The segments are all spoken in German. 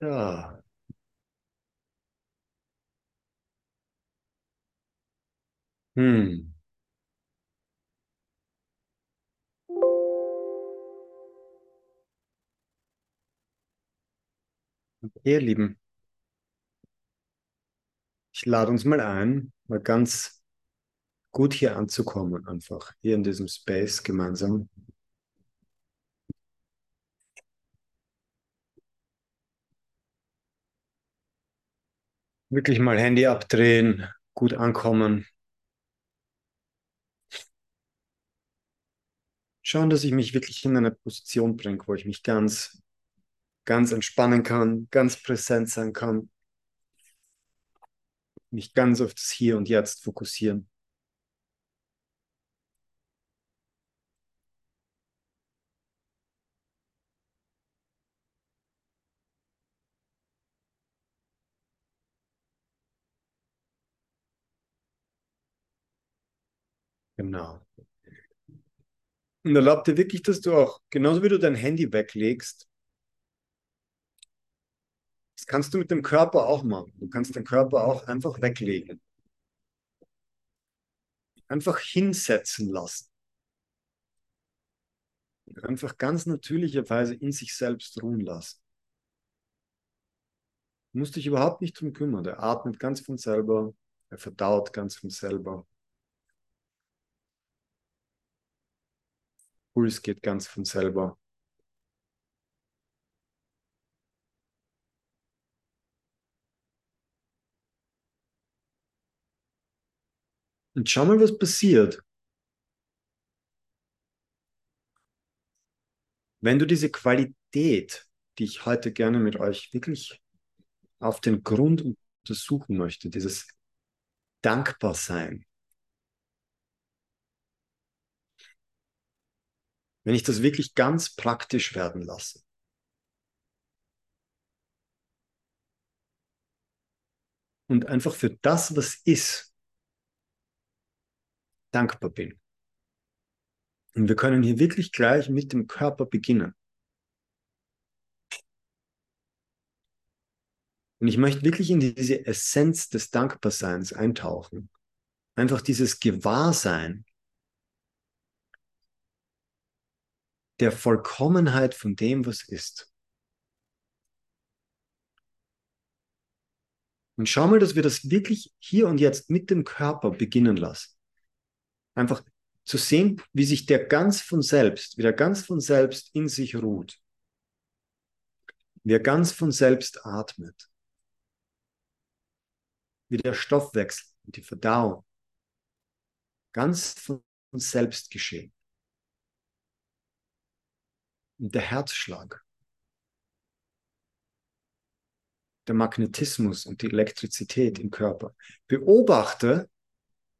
Ja. Hm. Ihr Lieben, ich lade uns mal ein, mal ganz gut hier anzukommen, einfach hier in diesem Space gemeinsam. Wirklich mal Handy abdrehen, gut ankommen. Schauen, dass ich mich wirklich in eine Position bringe, wo ich mich ganz, ganz entspannen kann, ganz präsent sein kann, mich ganz auf das Hier und Jetzt fokussieren. Genau. Und erlaub dir wirklich, dass du auch, genauso wie du dein Handy weglegst, das kannst du mit dem Körper auch machen. Du kannst den Körper auch einfach weglegen. Einfach hinsetzen lassen. Einfach ganz natürlicherweise in sich selbst ruhen lassen. Du musst dich überhaupt nicht drum kümmern. Der atmet ganz von selber, er verdaut ganz von selber. Puls geht ganz von selber. Und schau mal, was passiert. Wenn du diese Qualität, die ich heute gerne mit euch wirklich auf den Grund untersuchen möchte, dieses Dankbarsein, wenn ich das wirklich ganz praktisch werden lasse. Und einfach für das, was ist, dankbar bin. Und wir können hier wirklich gleich mit dem Körper beginnen. Und ich möchte wirklich in diese Essenz des Dankbarseins eintauchen. Einfach dieses Gewahrsein der Vollkommenheit von dem, was ist. Und schau mal, dass wir das wirklich hier und jetzt mit dem Körper beginnen lassen. Einfach zu sehen, wie sich der ganz von selbst, wie der ganz von selbst in sich ruht. Wie er ganz von selbst atmet. Wie der Stoffwechsel und die Verdauung ganz von selbst geschehen der Herzschlag, der Magnetismus und die Elektrizität im Körper. Beobachte,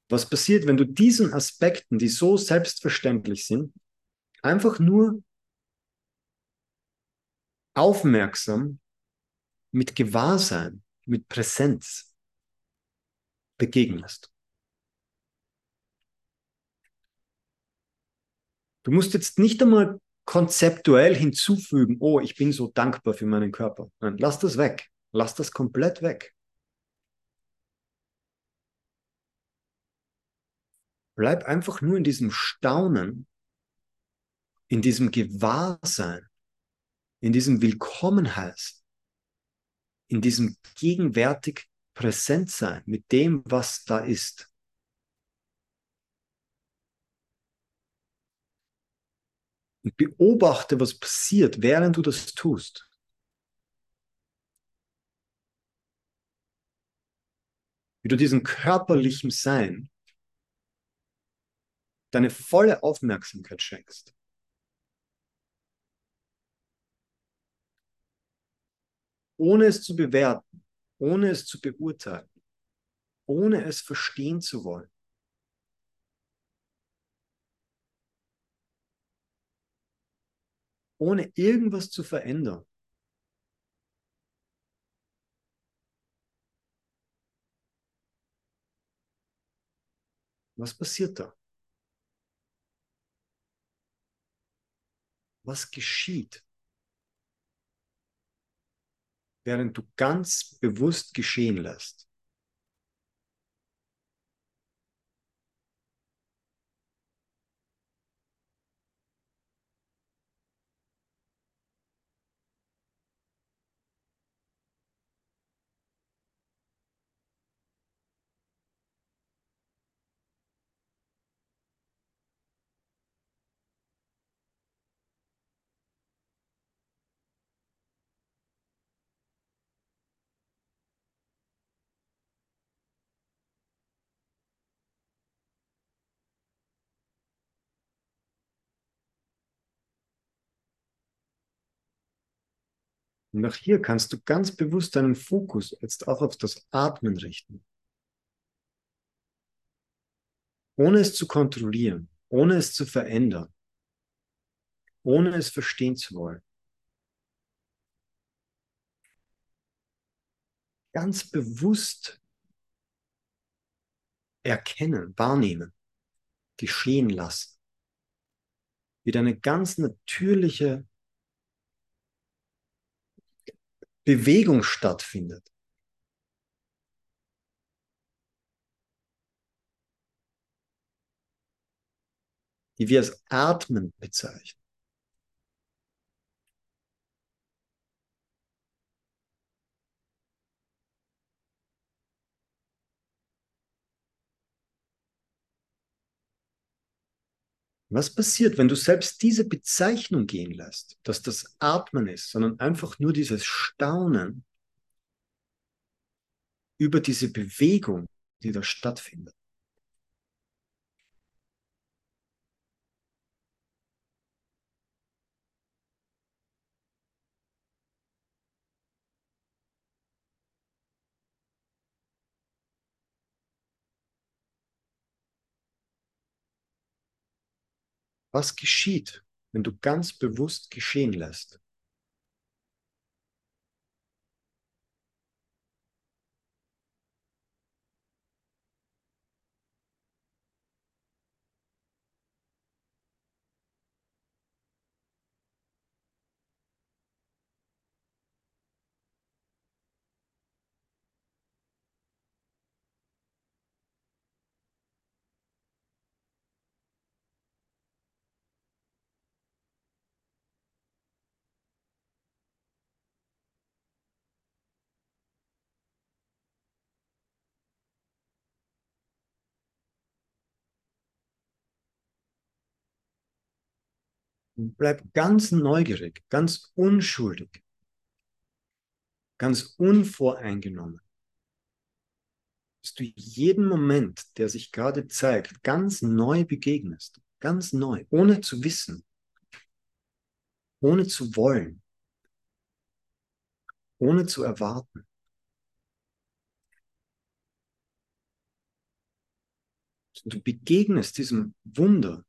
was passiert, wenn du diesen Aspekten, die so selbstverständlich sind, einfach nur aufmerksam mit Gewahrsein, mit Präsenz begegnest. Du musst jetzt nicht einmal konzeptuell hinzufügen, oh, ich bin so dankbar für meinen Körper. Nein, lass das weg. Lass das komplett weg. Bleib einfach nur in diesem Staunen, in diesem Gewahrsein, in diesem Willkommenheit, in diesem gegenwärtig Präsentsein mit dem, was da ist. Und beobachte, was passiert, während du das tust. Wie du diesem körperlichen Sein deine volle Aufmerksamkeit schenkst. Ohne es zu bewerten, ohne es zu beurteilen, ohne es verstehen zu wollen. Ohne irgendwas zu verändern. Was passiert da? Was geschieht? während du ganz bewusst geschehen lässt. Und auch hier kannst du ganz bewusst deinen Fokus jetzt auch auf das Atmen richten. Ohne es zu kontrollieren, ohne es zu verändern, ohne es verstehen zu wollen. Ganz bewusst erkennen, wahrnehmen, geschehen lassen. Wie eine ganz natürliche Bewegung stattfindet. die wir als Atmen bezeichnen. Was passiert, wenn du selbst diese Bezeichnung gehen lässt, dass das Atmen ist, sondern einfach nur dieses Staunen über diese Bewegung, die da stattfindet? Was geschieht, wenn du ganz bewusst geschehen lässt? Bleib ganz neugierig, ganz unschuldig, ganz unvoreingenommen. Dass du jeden Moment, der sich gerade zeigt, ganz neu begegnest. Ganz neu, ohne zu wissen, ohne zu wollen, ohne zu erwarten. Du begegnest diesem Wunder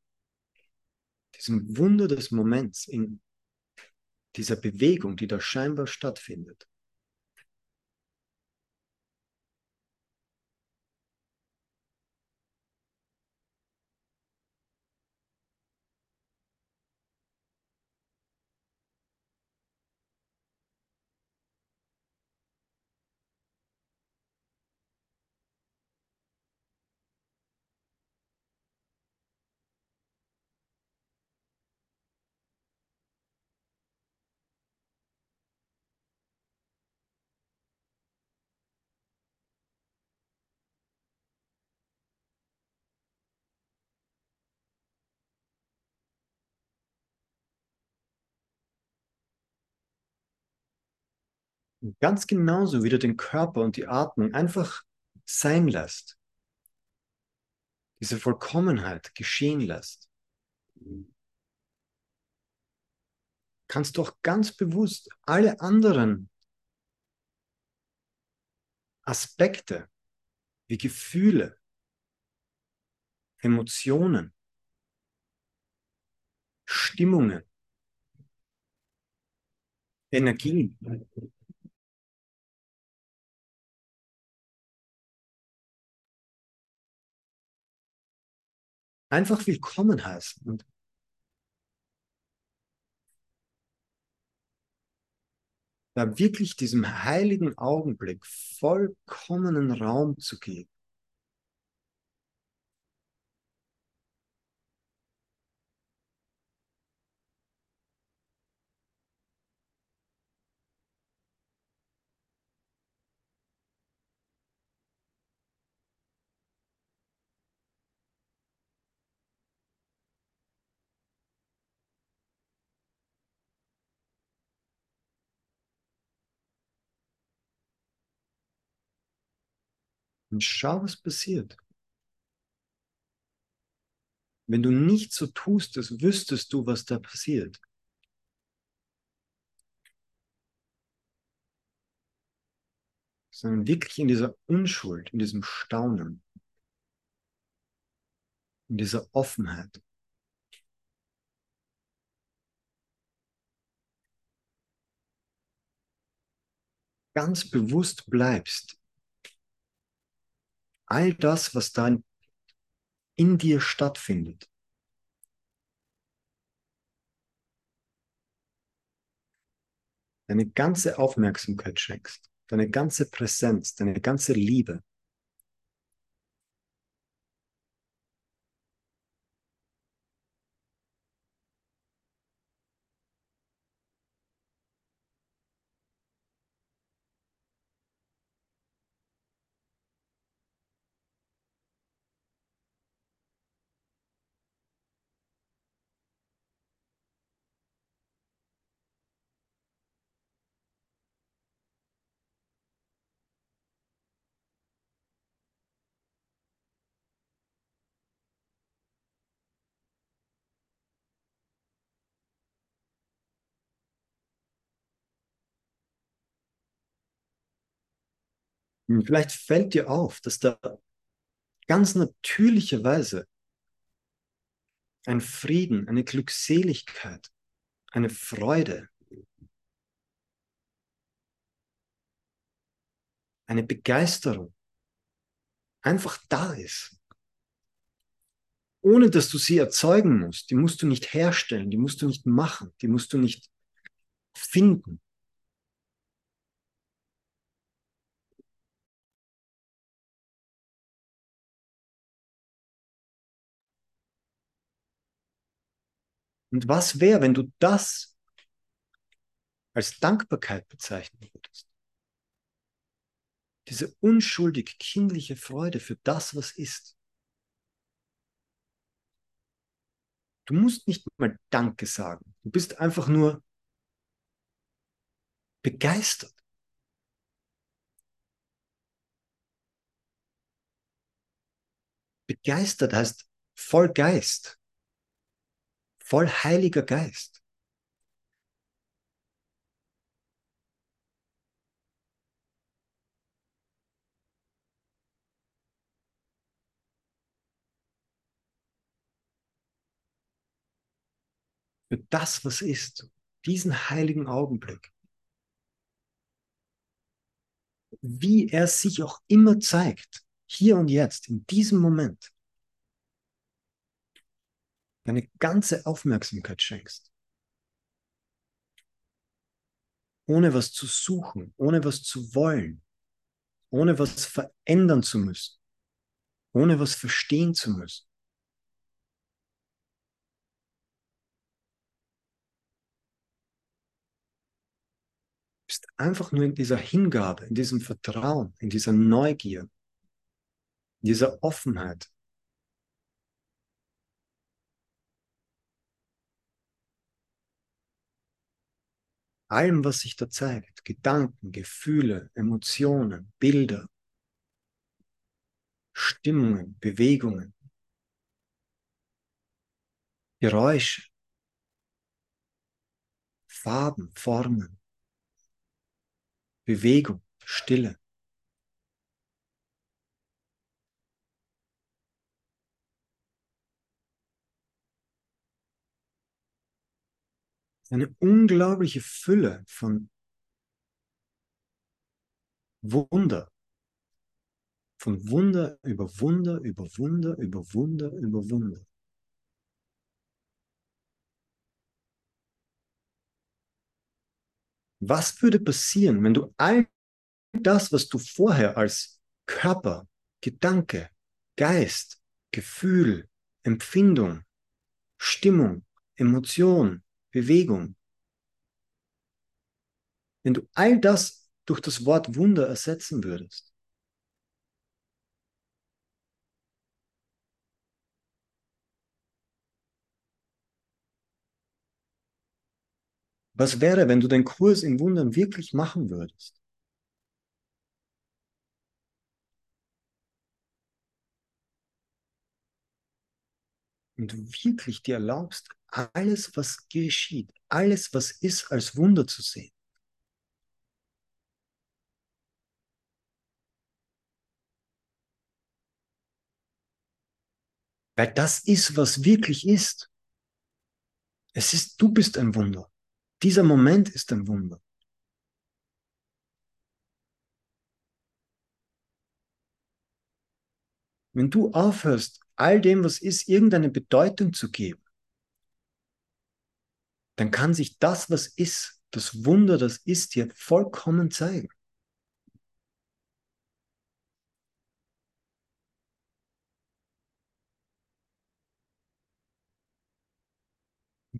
diesem Wunder des Moments, in dieser Bewegung, die da scheinbar stattfindet. Ganz genauso wie du den Körper und die Atmung einfach sein lässt, diese Vollkommenheit geschehen lässt, kannst du auch ganz bewusst alle anderen Aspekte wie Gefühle, Emotionen, Stimmungen, Energien einfach willkommen heißen. Und da wirklich diesem heiligen Augenblick vollkommenen Raum zu geben. Und schau, was passiert. Wenn du nicht so tust, als wüsstest du, was da passiert. Sondern wirklich in dieser Unschuld, in diesem Staunen, in dieser Offenheit. Ganz bewusst bleibst, all das, was da in dir stattfindet. Deine ganze Aufmerksamkeit schenkst, deine ganze Präsenz, deine ganze Liebe. Vielleicht fällt dir auf, dass da ganz natürlicherweise ein Frieden, eine Glückseligkeit, eine Freude, eine Begeisterung einfach da ist. Ohne dass du sie erzeugen musst. Die musst du nicht herstellen, die musst du nicht machen, die musst du nicht finden. Und was wäre, wenn du das als Dankbarkeit bezeichnen würdest? Diese unschuldig kindliche Freude für das, was ist. Du musst nicht mal Danke sagen. Du bist einfach nur begeistert. Begeistert heißt voll Geist voll Heiliger Geist. Für das, was ist, diesen heiligen Augenblick. Wie er sich auch immer zeigt, hier und jetzt, in diesem Moment deine ganze Aufmerksamkeit schenkst. Ohne was zu suchen, ohne was zu wollen, ohne was verändern zu müssen, ohne was verstehen zu müssen. Bist einfach nur in dieser Hingabe, in diesem Vertrauen, in dieser Neugier, in dieser Offenheit, allem, was sich da zeigt, Gedanken, Gefühle, Emotionen, Bilder, Stimmungen, Bewegungen, Geräusche, Farben, Formen, Bewegung, Stille. Eine unglaubliche Fülle von Wunder. Von Wunder über Wunder über Wunder über Wunder über Wunder. Was würde passieren, wenn du all das, was du vorher als Körper, Gedanke, Geist, Gefühl, Empfindung, Stimmung, Emotion, Bewegung, wenn du all das durch das Wort Wunder ersetzen würdest, Was wäre, wenn du den Kurs in Wundern wirklich machen würdest? Und wirklich dir erlaubst, alles, was geschieht, alles, was ist, als Wunder zu sehen. Weil das ist, was wirklich ist. Es ist, du bist ein Wunder. Dieser Moment ist ein Wunder. Wenn du aufhörst, all dem, was ist, irgendeine Bedeutung zu geben, dann kann sich das, was ist, das Wunder, das ist dir vollkommen zeigen.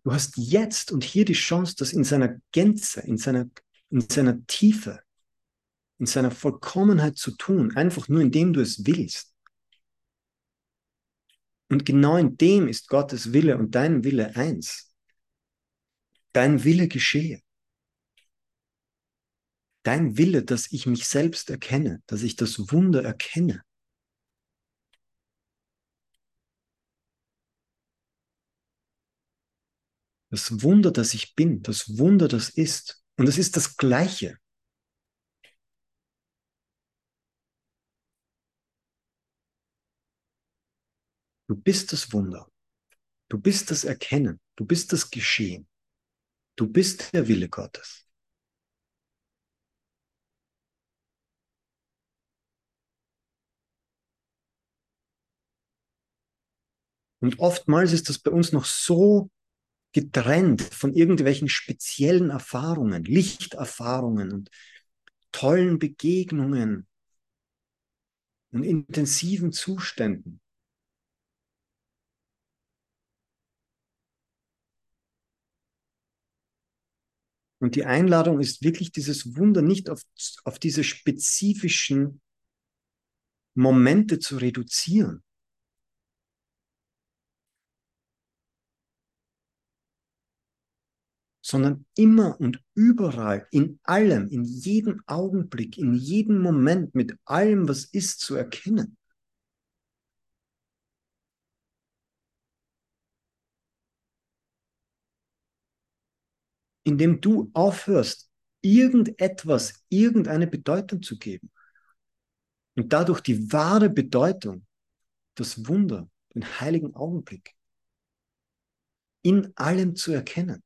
Du hast jetzt und hier die Chance, das in seiner Gänze, in seiner, in seiner Tiefe, in seiner Vollkommenheit zu tun, einfach nur indem du es willst. Und genau in dem ist Gottes Wille und dein Wille eins. Dein Wille geschehe. Dein Wille, dass ich mich selbst erkenne, dass ich das Wunder erkenne. Das Wunder, das ich bin, das Wunder, das ist. Und es ist das Gleiche. Du bist das Wunder. Du bist das Erkennen. Du bist das Geschehen. Du bist der Wille Gottes. Und oftmals ist das bei uns noch so getrennt von irgendwelchen speziellen Erfahrungen, Lichterfahrungen und tollen Begegnungen und intensiven Zuständen. Und die Einladung ist wirklich dieses Wunder nicht auf, auf diese spezifischen Momente zu reduzieren, sondern immer und überall, in allem, in jedem Augenblick, in jedem Moment, mit allem, was ist, zu erkennen. Indem du aufhörst, irgendetwas, irgendeine Bedeutung zu geben und dadurch die wahre Bedeutung, das Wunder, den heiligen Augenblick in allem zu erkennen.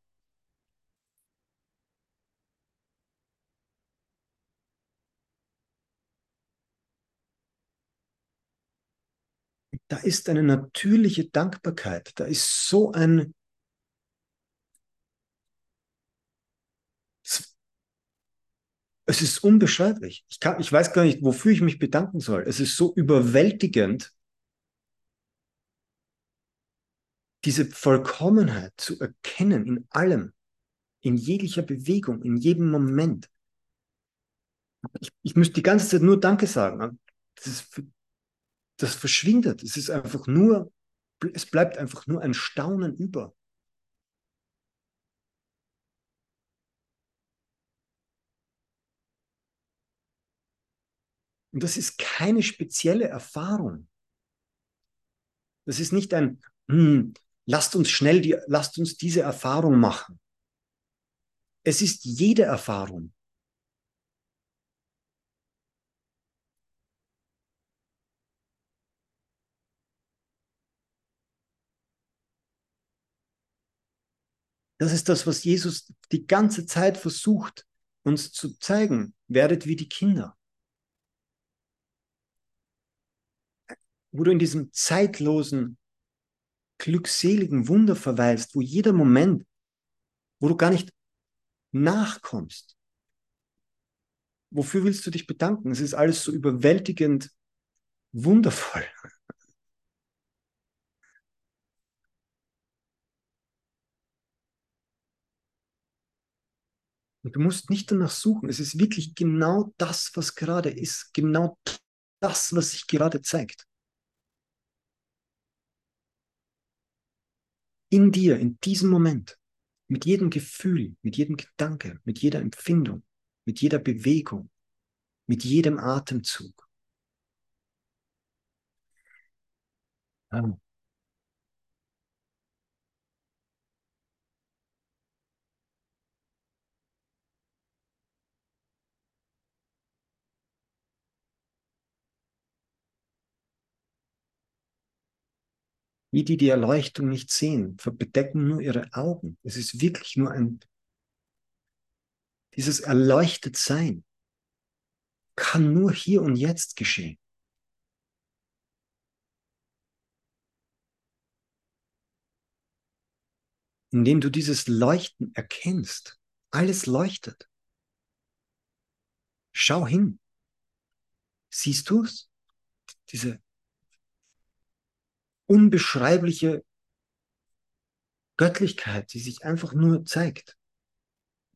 da ist eine natürliche Dankbarkeit, da ist so ein es ist unbeschreiblich. Ich, kann, ich weiß gar nicht, wofür ich mich bedanken soll. Es ist so überwältigend, diese Vollkommenheit zu erkennen in allem, in jeglicher Bewegung, in jedem Moment. Ich, ich müsste die ganze Zeit nur Danke sagen. Das ist das verschwindet. Es ist einfach nur, es bleibt einfach nur ein Staunen über. Und das ist keine spezielle Erfahrung. Das ist nicht ein, hm, lasst uns schnell die, lasst uns diese Erfahrung machen. Es ist jede Erfahrung. Das ist das, was Jesus die ganze Zeit versucht, uns zu zeigen. Werdet wie die Kinder. Wo du in diesem zeitlosen, glückseligen Wunder verweilst, wo jeder Moment, wo du gar nicht nachkommst, wofür willst du dich bedanken? Es ist alles so überwältigend wundervoll. Und du musst nicht danach suchen. Es ist wirklich genau das, was gerade ist. Genau das, was sich gerade zeigt. In dir, in diesem Moment, mit jedem Gefühl, mit jedem Gedanke, mit jeder Empfindung, mit jeder Bewegung, mit jedem Atemzug. Wie die die Erleuchtung nicht sehen, bedecken nur ihre Augen. Es ist wirklich nur ein, dieses erleuchtet Sein kann nur hier und jetzt geschehen. Indem du dieses Leuchten erkennst. Alles leuchtet. Schau hin. Siehst du es? Diese unbeschreibliche Göttlichkeit, die sich einfach nur zeigt.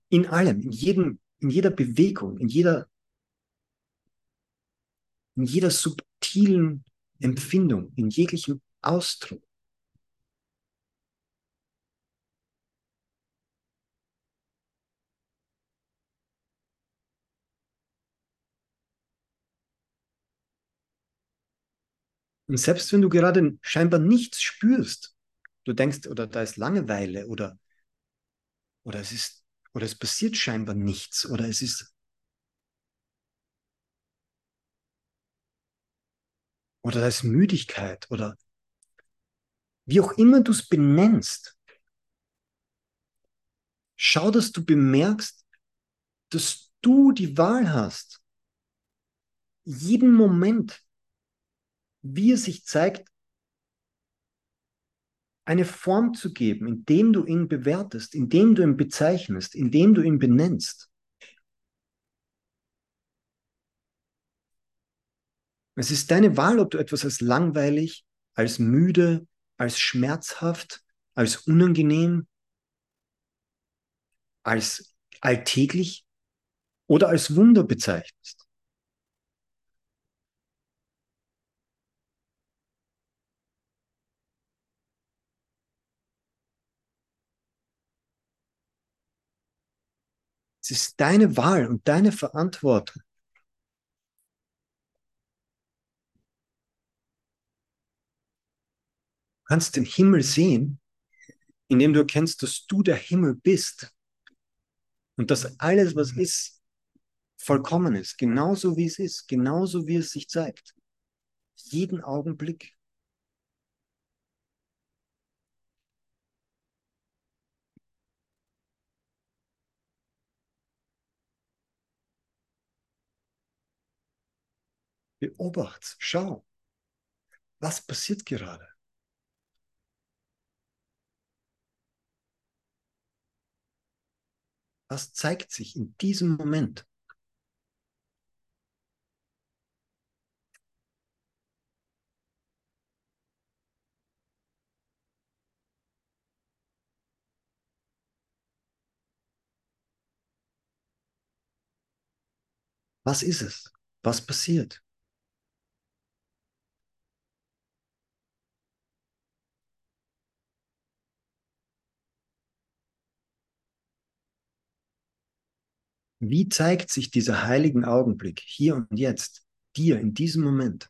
In allem, in jedem, in jeder Bewegung, in jeder, in jeder subtilen Empfindung, in jeglichem Ausdruck. Und selbst wenn du gerade scheinbar nichts spürst, du denkst, oder da ist Langeweile oder, oder es ist, oder es passiert scheinbar nichts, oder es ist, oder da ist Müdigkeit, oder wie auch immer du es benennst, schau, dass du bemerkst, dass du die Wahl hast, jeden Moment wie er sich zeigt, eine Form zu geben, indem du ihn bewertest, indem du ihn bezeichnest, indem du ihn benennst. Es ist deine Wahl, ob du etwas als langweilig, als müde, als schmerzhaft, als unangenehm, als alltäglich oder als Wunder bezeichnest. Es ist deine Wahl und deine Verantwortung. Du kannst den Himmel sehen, indem du erkennst, dass du der Himmel bist und dass alles, was ist, vollkommen ist, genauso wie es ist, genauso wie es sich zeigt. Jeden Augenblick. Beobacht, schau, was passiert gerade? Was zeigt sich in diesem Moment? Was ist es? Was passiert? Wie zeigt sich dieser heiligen Augenblick hier und jetzt, dir in diesem Moment?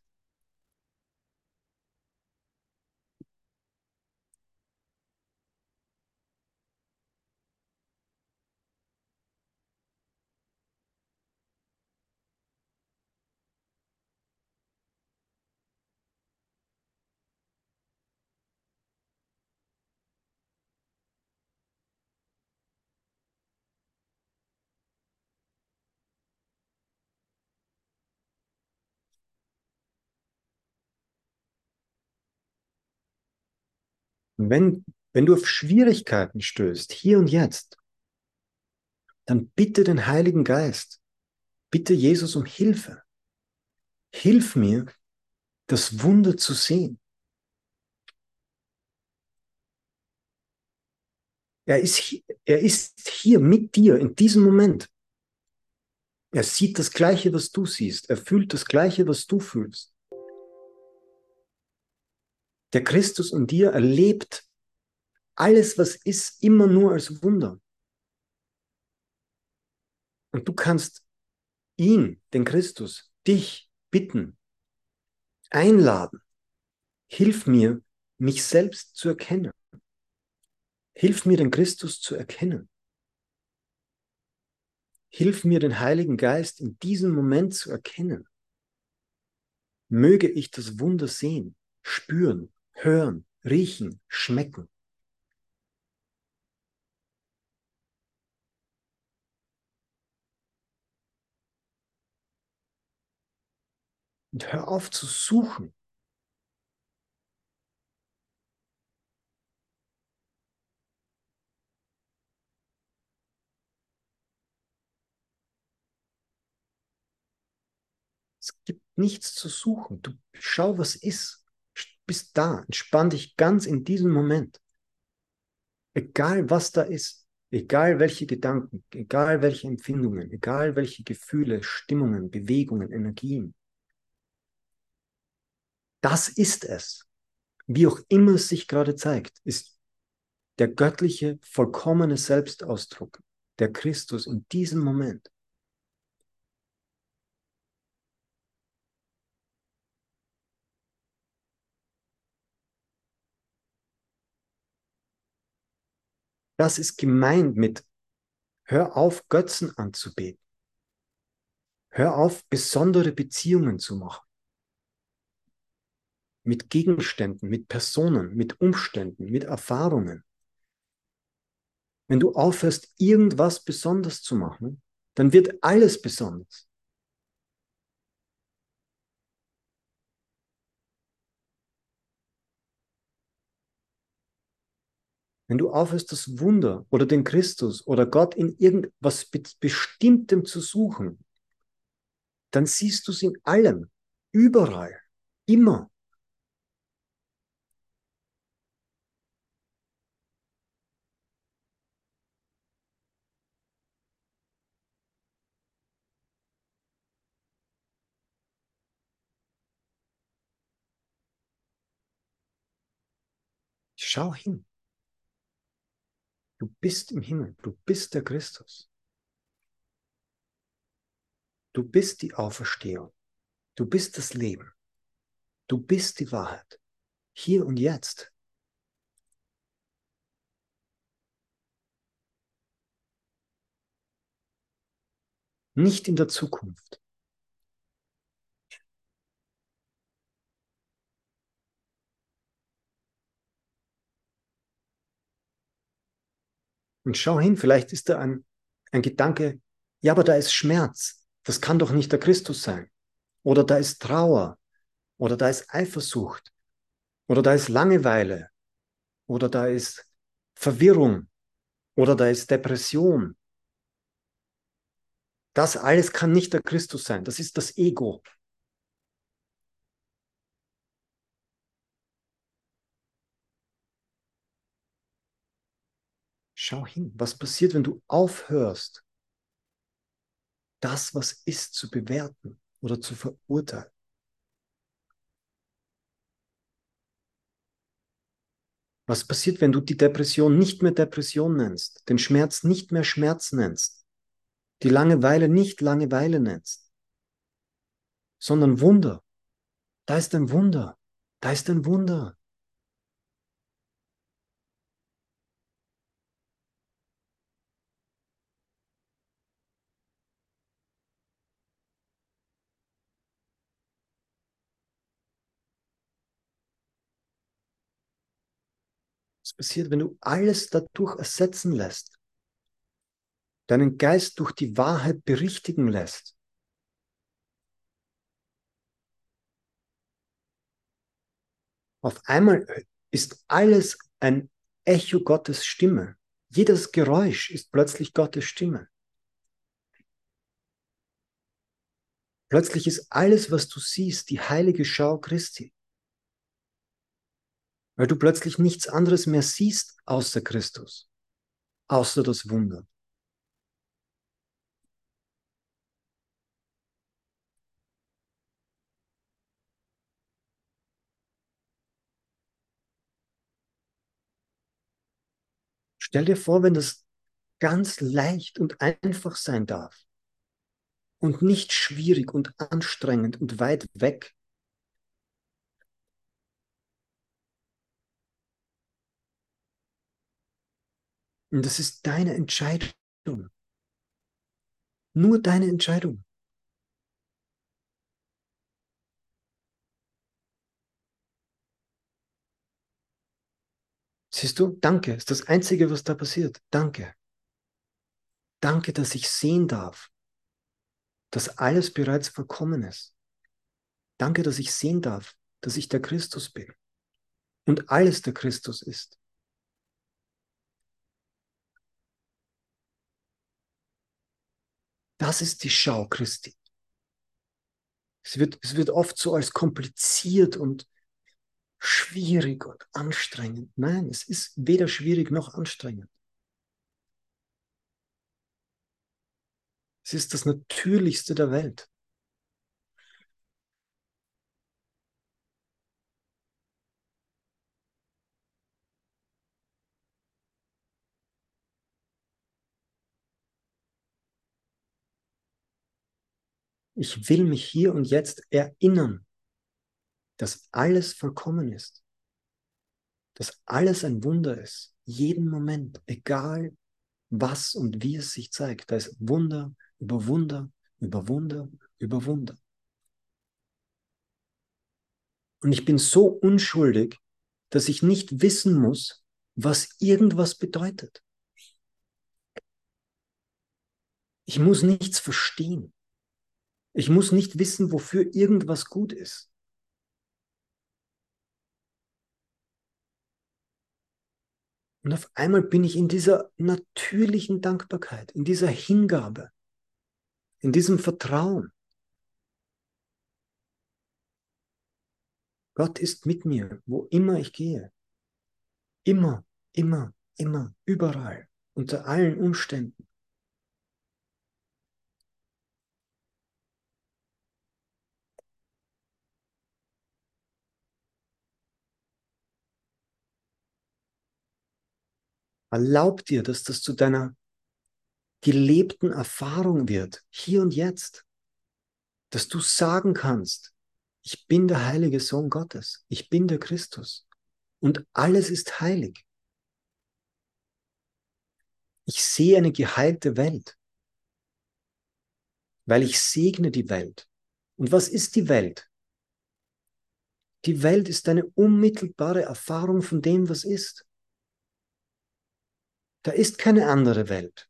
Wenn, wenn du auf Schwierigkeiten stößt, hier und jetzt, dann bitte den Heiligen Geist, Bitte Jesus um Hilfe. Hilf mir, das Wunder zu sehen. Er ist, er ist hier mit dir in diesem Moment. Er sieht das Gleiche, was du siehst. Er fühlt das Gleiche, was du fühlst. Der Christus in dir erlebt alles, was ist, immer nur als Wunder. Und du kannst ihn, den Christus, dich bitten, einladen. Hilf mir, mich selbst zu erkennen. Hilf mir, den Christus zu erkennen. Hilf mir, den Heiligen Geist in diesem Moment zu erkennen. Möge ich das Wunder sehen, spüren, hören, riechen, schmecken. Und hör auf zu suchen. Es gibt nichts zu suchen. Du schau, was ist. Bist da. Entspann dich ganz in diesem Moment. Egal, was da ist. Egal welche Gedanken, egal welche Empfindungen, egal welche Gefühle, Stimmungen, Bewegungen, Energien. Das ist es. Wie auch immer es sich gerade zeigt, ist der göttliche, vollkommene Selbstausdruck, der Christus in diesem Moment. Das ist gemeint mit, hör auf, Götzen anzubeten. Hör auf, besondere Beziehungen zu machen mit Gegenständen, mit Personen, mit Umständen, mit Erfahrungen. Wenn du aufhörst, irgendwas besonders zu machen, dann wird alles besonders. Wenn du aufhörst, das Wunder oder den Christus oder Gott in irgendwas Bestimmtem zu suchen, dann siehst du es in allem, überall, immer. Schau hin. Du bist im Himmel. Du bist der Christus. Du bist die Auferstehung. Du bist das Leben. Du bist die Wahrheit. Hier und jetzt. Nicht in der Zukunft. Und schau hin, vielleicht ist da ein, ein Gedanke, ja, aber da ist Schmerz. Das kann doch nicht der Christus sein. Oder da ist Trauer. Oder da ist Eifersucht. Oder da ist Langeweile. Oder da ist Verwirrung. Oder da ist Depression. Das alles kann nicht der Christus sein. Das ist das Ego. Schau hin, was passiert, wenn du aufhörst, das, was ist, zu bewerten oder zu verurteilen. Was passiert, wenn du die Depression nicht mehr Depression nennst, den Schmerz nicht mehr Schmerz nennst, die Langeweile nicht Langeweile nennst, sondern Wunder. Da ist ein Wunder. Da ist ein Wunder. Passiert, wenn du alles dadurch ersetzen lässt, deinen Geist durch die Wahrheit berichtigen lässt. Auf einmal ist alles ein Echo Gottes Stimme. Jedes Geräusch ist plötzlich Gottes Stimme. Plötzlich ist alles, was du siehst, die heilige Schau Christi. Weil du plötzlich nichts anderes mehr siehst außer Christus, außer das Wunder. Stell dir vor, wenn das ganz leicht und einfach sein darf und nicht schwierig und anstrengend und weit weg. Und das ist deine Entscheidung. Nur deine Entscheidung. Siehst du, danke, ist das Einzige, was da passiert. Danke. Danke, dass ich sehen darf, dass alles bereits vollkommen ist. Danke, dass ich sehen darf, dass ich der Christus bin und alles der Christus ist. Das ist die Schau Christi. Es wird, es wird oft so als kompliziert und schwierig und anstrengend. Nein, es ist weder schwierig noch anstrengend. Es ist das Natürlichste der Welt. Ich will mich hier und jetzt erinnern, dass alles vollkommen ist, dass alles ein Wunder ist, jeden Moment, egal was und wie es sich zeigt. Da ist Wunder über Wunder, über Wunder, über Wunder. Und ich bin so unschuldig, dass ich nicht wissen muss, was irgendwas bedeutet. Ich muss nichts verstehen. Ich muss nicht wissen, wofür irgendwas gut ist. Und auf einmal bin ich in dieser natürlichen Dankbarkeit, in dieser Hingabe, in diesem Vertrauen. Gott ist mit mir, wo immer ich gehe. Immer, immer, immer, überall, unter allen Umständen. Erlaub dir, dass das zu deiner gelebten Erfahrung wird, hier und jetzt. Dass du sagen kannst, ich bin der heilige Sohn Gottes, ich bin der Christus und alles ist heilig. Ich sehe eine geheilte Welt, weil ich segne die Welt. Und was ist die Welt? Die Welt ist eine unmittelbare Erfahrung von dem, was ist. Da ist keine andere Welt.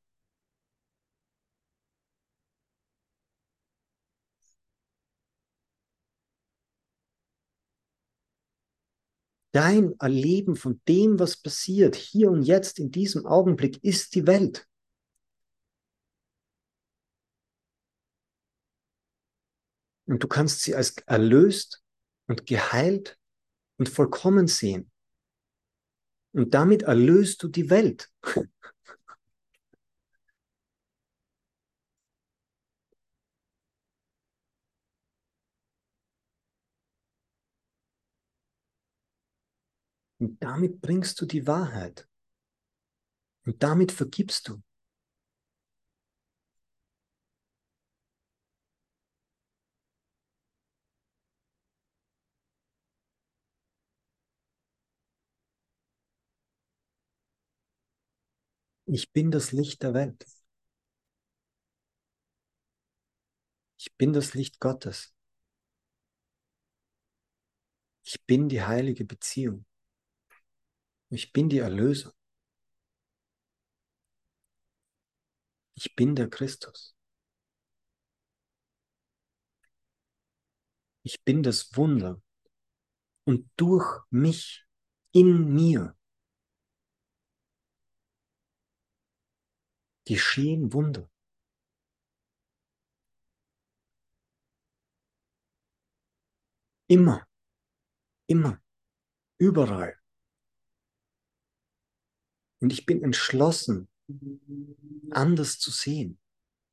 Dein Erleben von dem, was passiert, hier und jetzt in diesem Augenblick, ist die Welt. Und du kannst sie als erlöst und geheilt und vollkommen sehen. Und damit erlöst du die Welt. Und damit bringst du die Wahrheit. Und damit vergibst du. Ich bin das Licht der Welt. Ich bin das Licht Gottes. Ich bin die heilige Beziehung. Ich bin die Erlösung. Ich bin der Christus. Ich bin das Wunder. Und durch mich, in mir, geschehen Wunder. Immer, immer, überall. Und ich bin entschlossen, anders zu sehen.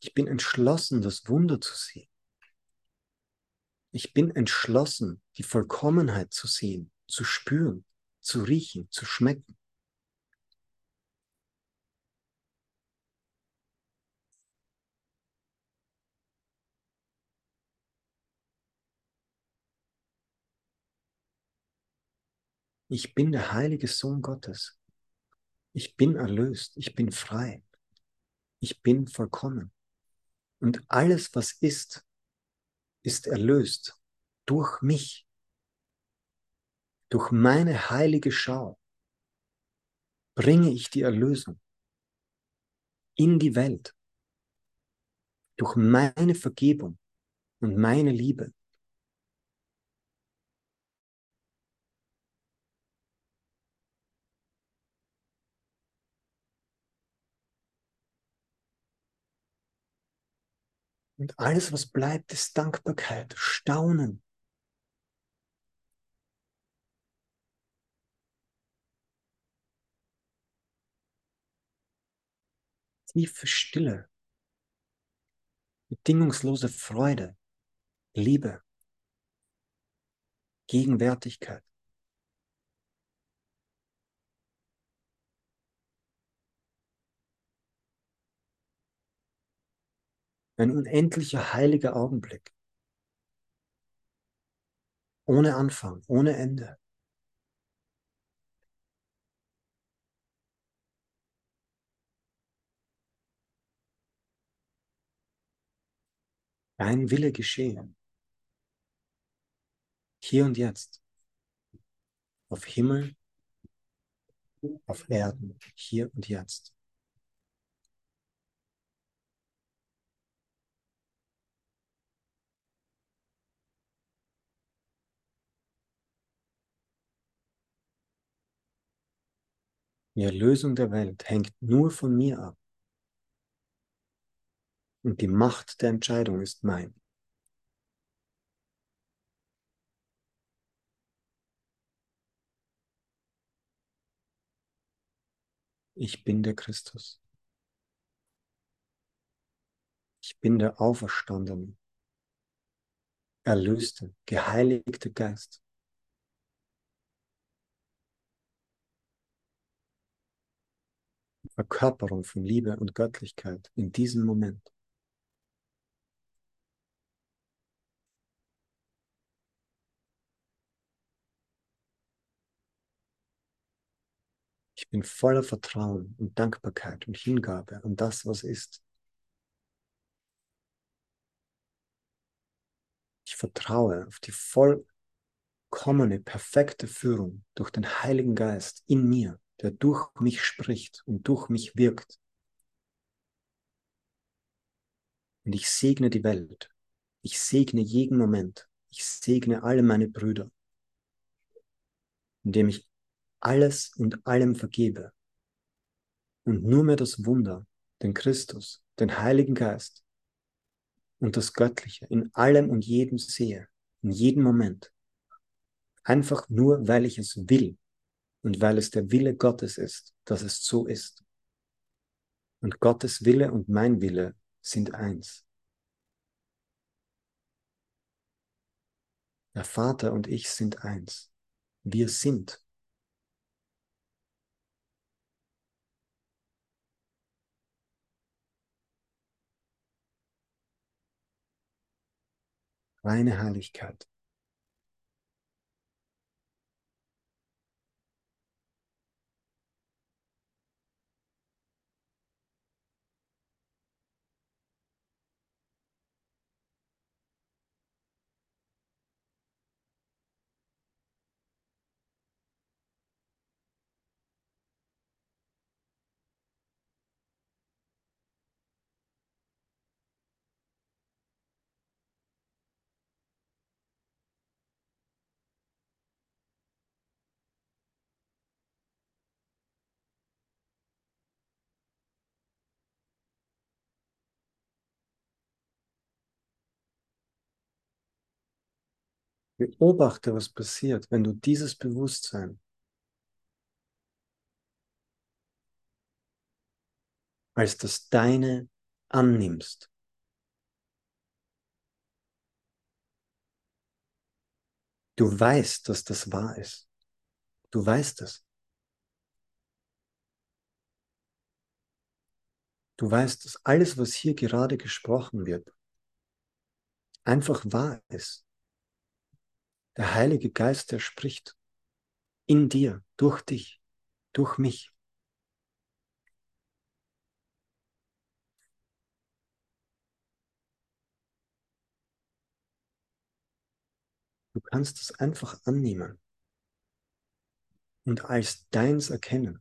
Ich bin entschlossen, das Wunder zu sehen. Ich bin entschlossen, die Vollkommenheit zu sehen, zu spüren, zu riechen, zu schmecken. Ich bin der heilige Sohn Gottes. Ich bin erlöst. Ich bin frei. Ich bin vollkommen. Und alles, was ist, ist erlöst durch mich, durch meine heilige Schau bringe ich die Erlösung in die Welt. Durch meine Vergebung und meine Liebe. Und alles, was bleibt, ist Dankbarkeit, Staunen. Tiefe Stille, bedingungslose Freude, Liebe, Gegenwärtigkeit. Ein unendlicher heiliger Augenblick. Ohne Anfang, ohne Ende. Dein Wille geschehe. Hier und jetzt. Auf Himmel, auf Erden, hier und jetzt. Die Erlösung der Welt hängt nur von mir ab. Und die Macht der Entscheidung ist mein. Ich bin der Christus. Ich bin der auferstandene, erlöste, geheiligte Geist. Verkörperung von Liebe und Göttlichkeit in diesem Moment. Ich bin voller Vertrauen und Dankbarkeit und Hingabe an das, was ist. Ich vertraue auf die vollkommene, perfekte Führung durch den Heiligen Geist in mir der durch mich spricht und durch mich wirkt. Und ich segne die Welt. Ich segne jeden Moment. Ich segne alle meine Brüder, indem ich alles und allem vergebe und nur mehr das Wunder, den Christus, den Heiligen Geist und das Göttliche in allem und jedem sehe, in jedem Moment. Einfach nur, weil ich es will und weil es der Wille Gottes ist, dass es so ist. Und Gottes Wille und mein Wille sind eins. Der Vater und ich sind eins. Wir sind. Reine Heiligkeit. Beobachte, was passiert, wenn du dieses Bewusstsein als das Deine annimmst. Du weißt, dass das wahr ist. Du weißt es. Du weißt, dass alles, was hier gerade gesprochen wird, einfach wahr ist. Der Heilige Geist, der spricht in dir, durch dich, durch mich. Du kannst es einfach annehmen und als deins erkennen.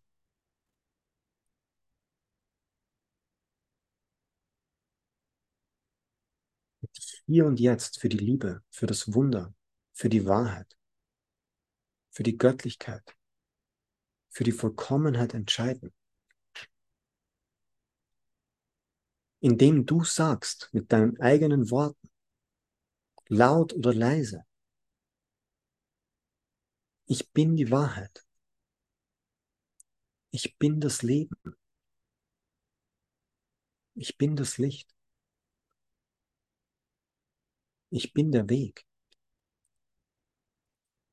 Hier und jetzt für die Liebe, für das Wunder, für die Wahrheit, für die Göttlichkeit, für die Vollkommenheit entscheiden. Indem du sagst mit deinen eigenen Worten, laut oder leise, ich bin die Wahrheit. Ich bin das Leben. Ich bin das Licht. Ich bin der Weg.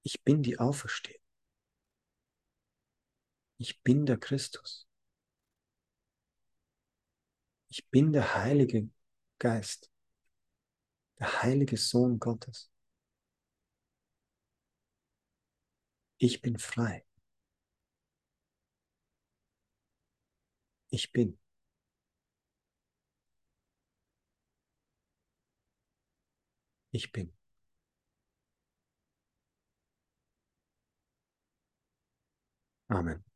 Ich bin die Auferstehung. Ich bin der Christus. Ich bin der Heilige Geist, der heilige Sohn Gottes. Ich bin frei. Ich bin. Ich bin. Amen.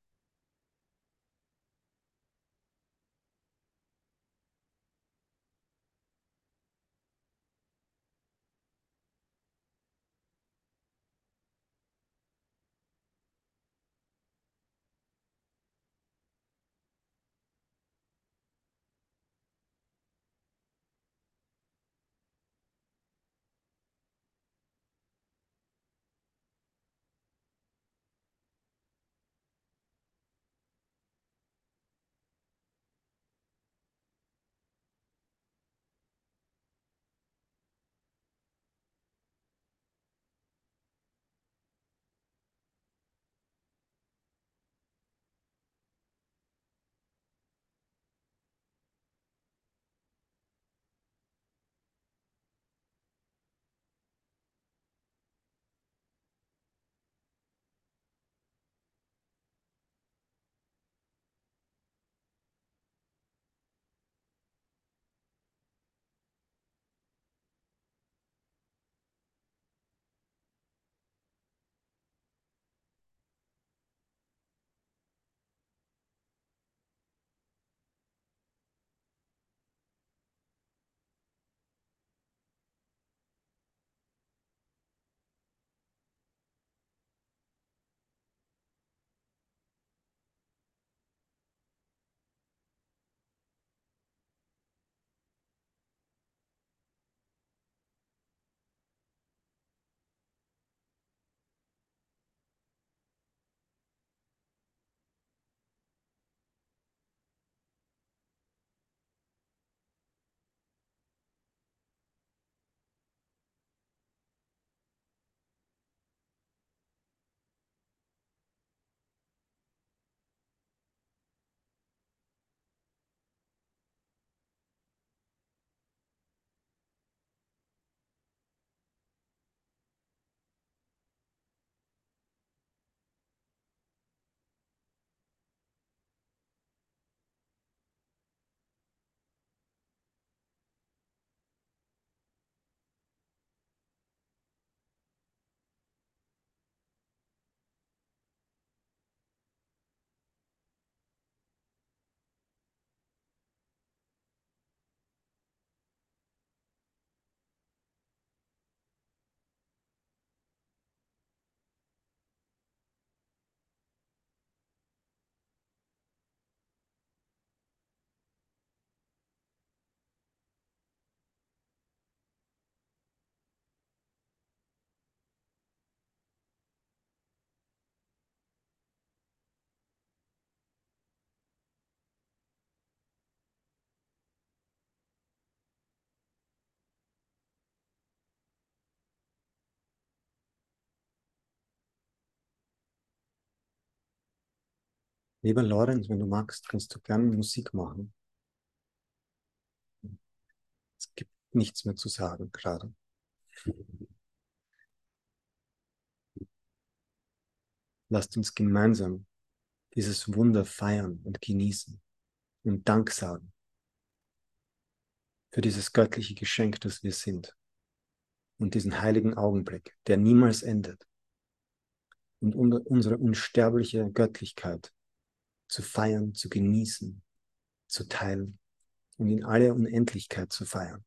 Lieber Lorenz, wenn du magst, kannst du gerne Musik machen. Es gibt nichts mehr zu sagen gerade. Lasst uns gemeinsam dieses Wunder feiern und genießen und Dank sagen für dieses göttliche Geschenk, das wir sind und diesen heiligen Augenblick, der niemals endet und unsere unsterbliche Göttlichkeit zu feiern, zu genießen, zu teilen und in alle Unendlichkeit zu feiern.